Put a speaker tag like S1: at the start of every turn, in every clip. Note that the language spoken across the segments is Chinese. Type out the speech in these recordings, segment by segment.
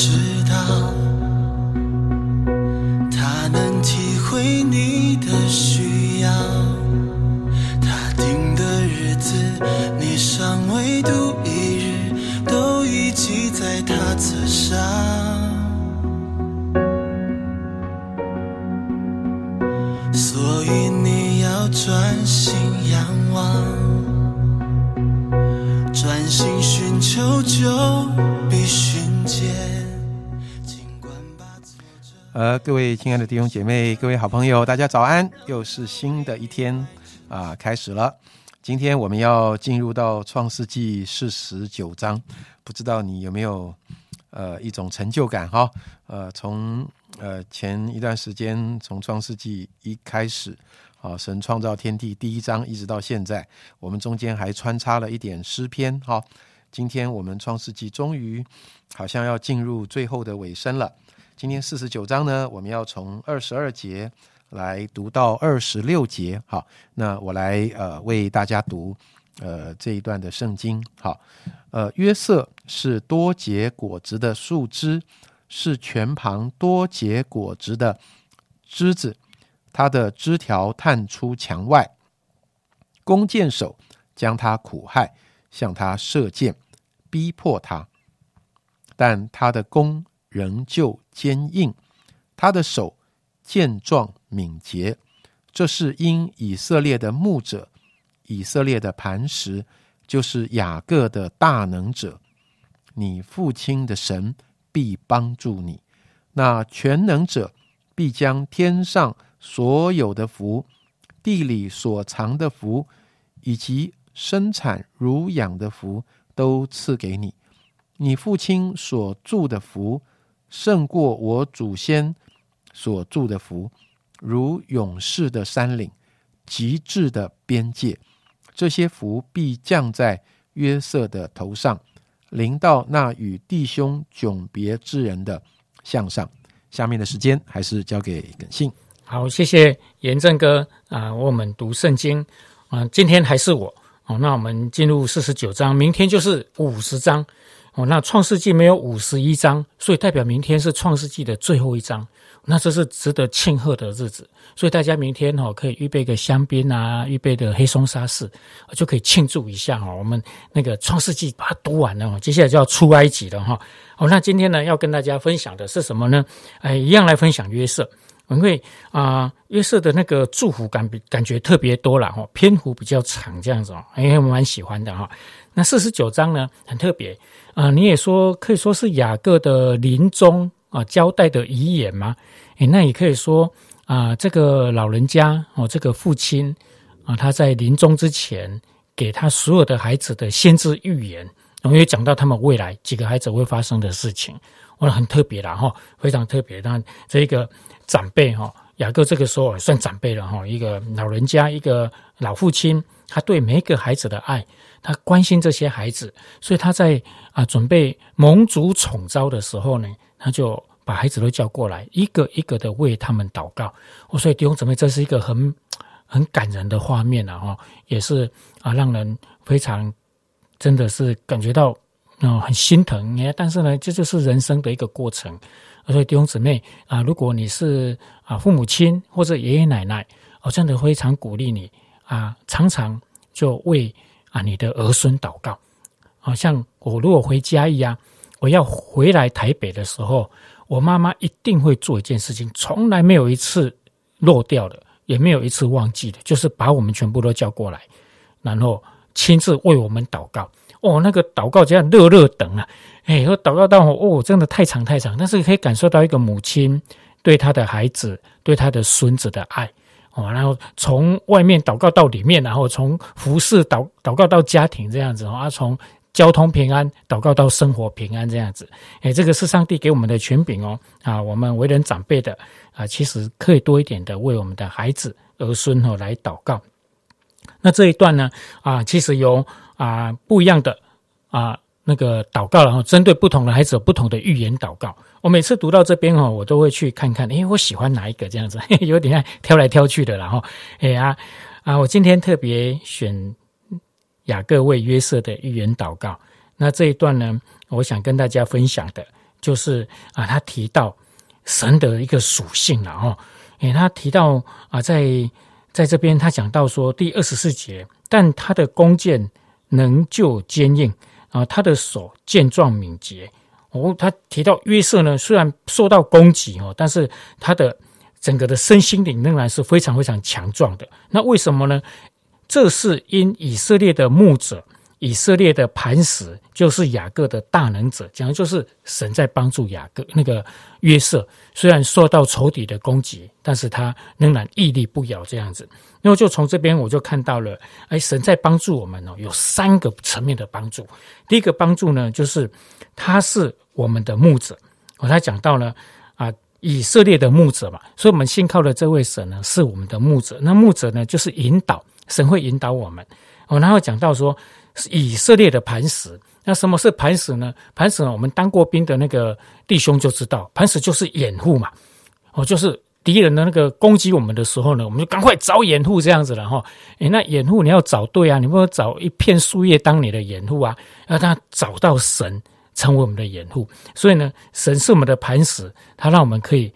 S1: 知道，他能体会你的需要。他定的日子，你尚未度一日，都已记在他册上。所以你要专心仰望，专心寻求救
S2: 呃，各位亲爱的弟兄姐妹，各位好朋友，大家早安！又是新的一天啊、开始了。今天我们要进入到创世纪四十九章，不知道你有没有呃一种成就感哈？呃，从呃前一段时间，从创世纪一开始，啊，神创造天地第一章一直到现在，我们中间还穿插了一点诗篇哈。今天我们创世纪终于好像要进入最后的尾声了。今天四十九章呢，我们要从二十二节来读到二十六节。好，那我来呃为大家读呃这一段的圣经。好，呃，约瑟是多结果子的树枝，是全旁多结果子的枝子，它的枝条探出墙外，弓箭手将他苦害，向他射箭，逼迫他，但他的弓仍旧坚硬，他的手健壮敏捷。这是因以色列的牧者，以色列的磐石，就是雅各的大能者。你父亲的神必帮助你，那全能者必将天上所有的福、地里所藏的福，以及生产乳养的福，都赐给你。你父亲所住的福，胜过我祖先所住的福，如勇士的山岭，极致的边界。这些福必降在约瑟的头上，临到那与弟兄迥别之人的项上。下面的时间还是交给耿信。
S3: 好，谢谢严正哥啊，为我们读圣经啊。今天还是我哦，那我们进入四十九章，明天就是五十章哦。那创世纪没有五十一章，所以代表明天是创世纪的最后一章。那这是值得庆贺的日子，所以大家明天哈、哦、可以预备个香槟啊，预备的黑松沙士，就可以庆祝一下哈、哦。我们那个创世纪把它读完了，接下来就要出埃及了哈、哦。那今天呢要跟大家分享的是什么呢？哎，一样来分享约瑟。因为啊、约瑟的那个祝福感比感觉特别多了哈，篇幅比较长这样子哦，哎，我蛮喜欢的哈。那四十九章呢很特别啊、你也说可以说是雅各的临终啊交代的遗言吗？哎，那也可以说啊、这个老人家哦，这个父亲啊，他在临终之前给他所有的孩子的先知预言，然后也讲到他们未来几个孩子会发生的事情，哇，很特别啦哈，非常特别。那这个长辈哈，雅各这个时候算长辈了哈，一个老人家，一个老父亲，他对每一个孩子的爱，他关心这些孩子，所以他在啊准备蒙主宠召的时候呢，他就把孩子都叫过来，一个一个的为他们祷告。哦，所以弟兄姊妹，这是一个很很感人的画面啊，哈，也是啊让人非常真的是感觉到哦很心疼。你看，但是呢，这就是人生的一个过程。所以弟兄姊妹啊，如果你是啊父母亲或者爷爷奶奶，我真的非常鼓励你啊，常常就为啊你的儿孙祷告。好、像我如果回嘉义啊，我要回来台北的时候，我妈妈一定会做一件事情，从来没有一次漏掉的，也没有一次忘记的，就是把我们全部都叫过来，然后亲自为我们祷告。哦，那个祷告这样热热等啊，哎，我祷告到哦，真的太长太长，但是可以感受到一个母亲对她的孩子、对她的孙子的爱。哦，然后从外面祷告到里面，然后从服饰祷祷告到家庭这样子啊，从交通平安祷告到生活平安这样子，哎，这个是上帝给我们的权柄哦。啊，我们为人长辈的啊，其实可以多一点的为我们的孩子儿孙哦来祷告。那这一段呢啊，其实有啊不一样的啊那个祷告，然后针对不同的孩子有不同的预言祷告。我每次读到这边哦，我都会去看看，诶，我喜欢哪一个这样子，有点挑来挑去的，然后，哎呀啊，我今天特别选雅各为约瑟的预言祷告。那这一段呢，我想跟大家分享的，就是啊，他提到神的一个属性了哦。诶，他提到啊，在在这边他讲到说第二十四节，但他的弓箭仍旧坚硬啊，他的手健壮敏捷。哦，他提到约瑟呢，虽然受到攻击哦，但是他的整个的身心灵仍然是非常非常强壮的。那为什么呢？这是因以色列的牧者。以色列的磐石就是雅各的大能者，讲的就是神在帮助雅各那个约瑟，虽然受到仇敌的攻击，但是他仍然屹立不摇这样子。那么就从这边我就看到了，哎，神在帮助我们哦，有三个层面的帮助。第一个帮助呢，就是他是我们的牧者，我才讲到了啊，以色列的牧者嘛，所以我们信靠的这位神呢，是我们的牧者。那牧者呢，就是引导，神会引导我们。我然后讲到说。以色列的磐石，那什么是磐石呢？磐石呢？我们当过兵的那个弟兄就知道，磐石就是掩护嘛。哦，就是敌人的那个攻击我们的时候呢，我们就赶快找掩护这样子了哈。诶，那掩护你要找对啊，你不能找一片树叶当你的掩护啊，让他找到神成为我们的掩护。所以呢，神是我们的磐石，他让我们可以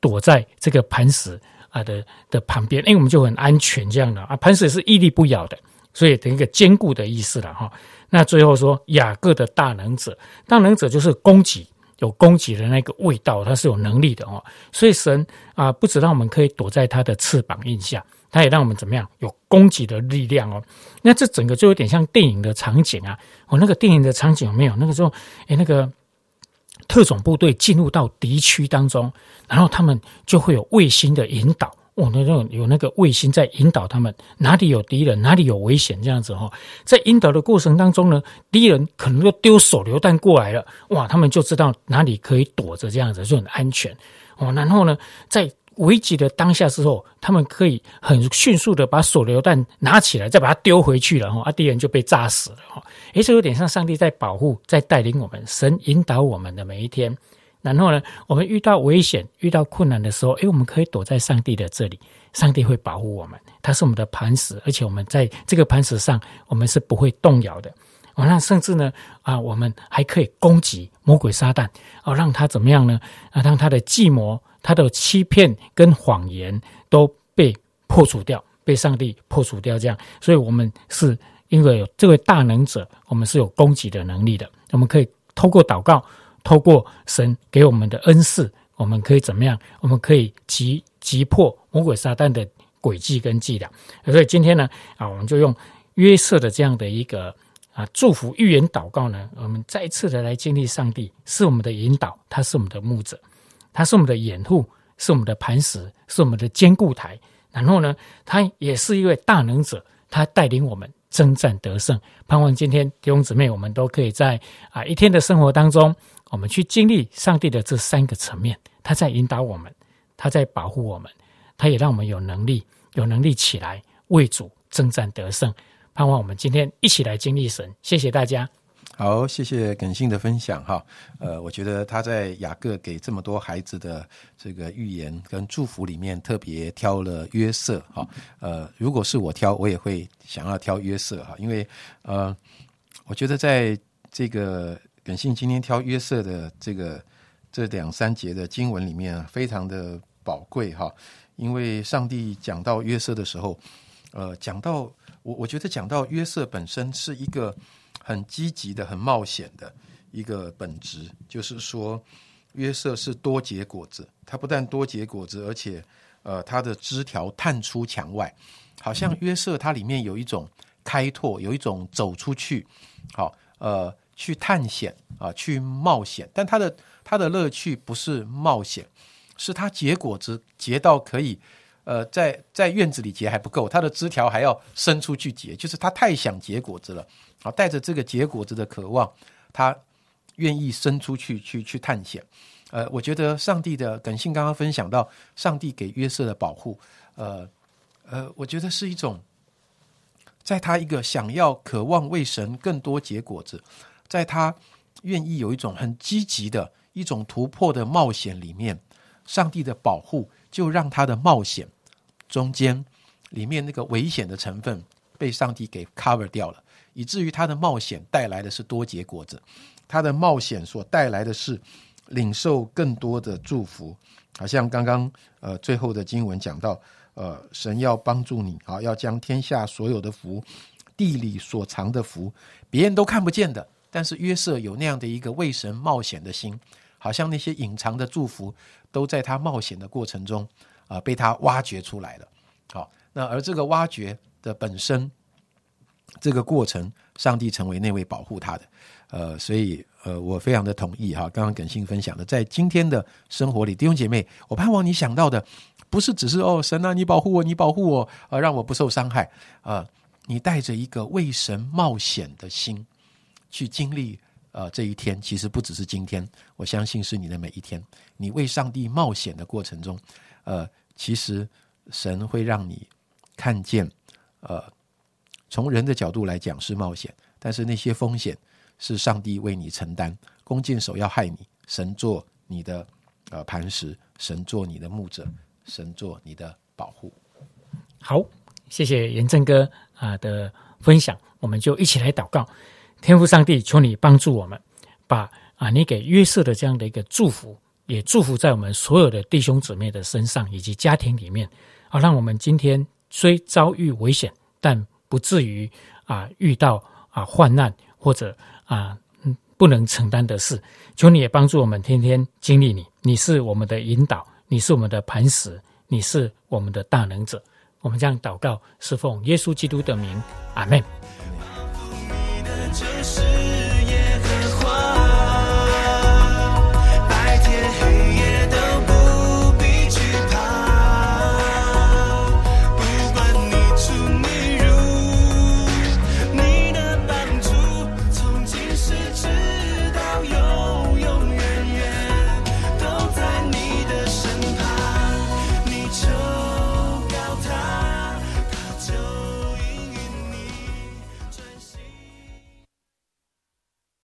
S3: 躲在这个磐石啊的的旁边，因为我们就很安全这样的啊。磐石是屹立不摇的。所以等一个坚固的意思了哈。那最后说雅各的大能者，大能者就是攻击，有攻击的那个味道，他是有能力的哦。所以神啊，不止让我们可以躲在他的翅膀印下，他也让我们怎么样有攻击的力量哦。那这整个就有点像电影的场景啊。我那个电影的场景有没有？那个时候，诶，那个特种部队进入到敌区当中，然后他们就会有卫星的引导。我，那种有那个卫星在引导他们，哪里有敌人，哪里有危险，这样子哈。在引导的过程当中呢，敌人可能就丢手榴弹过来了，哇，他们就知道哪里可以躲着，这样子就很安全。哦，然后呢，在危急的当下之后，他们可以很迅速的把手榴弹拿起来，再把它丢回去了哈，啊，敌人就被炸死了哈。诶，这有点像上帝在保护，在带领我们，神引导我们的每一天。然后呢，我们遇到危险、遇到困难的时候，诶，我们可以躲在上帝的这里，上帝会保护我们，他是我们的磐石，而且我们在这个磐石上，我们是不会动摇的。哦，那甚至呢，啊，我们还可以攻击魔鬼撒旦，哦，让他怎么样呢？啊，让他的计谋、他的欺骗跟谎言都被破除掉，被上帝破除掉。这样，所以我们是因为有这位大能者，我们是有攻击的能力的，我们可以透过祷告。透过神给我们的恩赐，我们可以怎么样？我们可以击击破魔鬼撒旦的诡计跟伎俩。所以今天呢，啊，我们就用约瑟的这样的一个啊祝福预言祷告呢，我们再一次的来经历上帝是我们的引导，他是我们的牧者，他是我们的掩护，是我们的磐石，是我们的坚固台。然后呢，他也是一位大能者，他带领我们征战得胜。盼望今天弟兄姊妹，我们都可以在啊一天的生活当中。我们去经历上帝的这三个层面，他在引导我们，他在保护我们，他也让我们有能力，有能力起来为主征战得胜。盼望我们今天一起来经历神。谢谢大家。
S2: 好，谢谢耿信的分享哈。呃，我觉得他在雅各给这么多孩子的这个预言跟祝福里面，特别挑了约瑟哈。呃，如果是我挑，我也会想要挑约瑟哈，因为呃，我觉得在这个。耿信今天挑约瑟的这个这两三节的经文里面啊，非常的宝贵哈。因为上帝讲到约瑟的时候，呃，讲到我我觉得讲到约瑟本身是一个很积极的、很冒险的一个本质，就是说约瑟是多结果子，他不但多结果子，而且呃，他的枝条探出墙外，好像约瑟它里面有一种开拓，有一种走出去，好呃。去探险啊，去冒险，但他的他的乐趣不是冒险，是他结果子结到可以，呃，在在院子里结还不够，他的枝条还要伸出去结，就是他太想结果子了，啊，带着这个结果子的渴望，他愿意伸出去去去探险。呃，我觉得上帝的耿信刚刚分享到上帝给约瑟的保护，呃呃，我觉得是一种，在他一个想要渴望为神更多结果子。在他愿意有一种很积极的一种突破的冒险里面，上帝的保护就让他的冒险中间里面那个危险的成分被上帝给 cover 掉了，以至于他的冒险带来的是多结果子，他的冒险所带来的是领受更多的祝福。好像刚刚呃最后的经文讲到，呃，神要帮助你啊，要将天下所有的福，地里所藏的福，别人都看不见的，但是约瑟有那样的一个为神冒险的心，好像那些隐藏的祝福都在他冒险的过程中啊、被他挖掘出来了。好，那而这个挖掘的本身，这个过程，上帝成为那位保护他的。呃，所以呃，我非常的同意哈，刚刚耿信分享的，在今天的生活里，弟兄姐妹，我盼望你想到的，不是只是哦，神啊，你保护我，你保护我，呃，让我不受伤害，呃，你带着一个为神冒险的心去经历呃这一天，其实不只是今天，我相信是你的每一天，你为上帝冒险的过程中，呃，其实神会让你看见，呃，从人的角度来讲是冒险，但是那些风险。是上帝为你承担，弓箭手要害你，神做你的呃磐石，神做你的牧者，神做你的保护。
S3: 好，谢谢严正哥啊的分享，我们就一起来祷告，天父上帝，求你帮助我们，把啊你给约瑟的这样的一个祝福，也祝福在我们所有的弟兄姊妹的身上以及家庭里面，啊，让我们今天虽遭遇危险，但不至于啊遇到啊患难或者。啊，不能承担的事，求你也帮助我们天天经历你。你是我们的引导，你是我们的磐石，你是我们的大能者。我们这样祷告，是奉耶稣基督的名，阿门。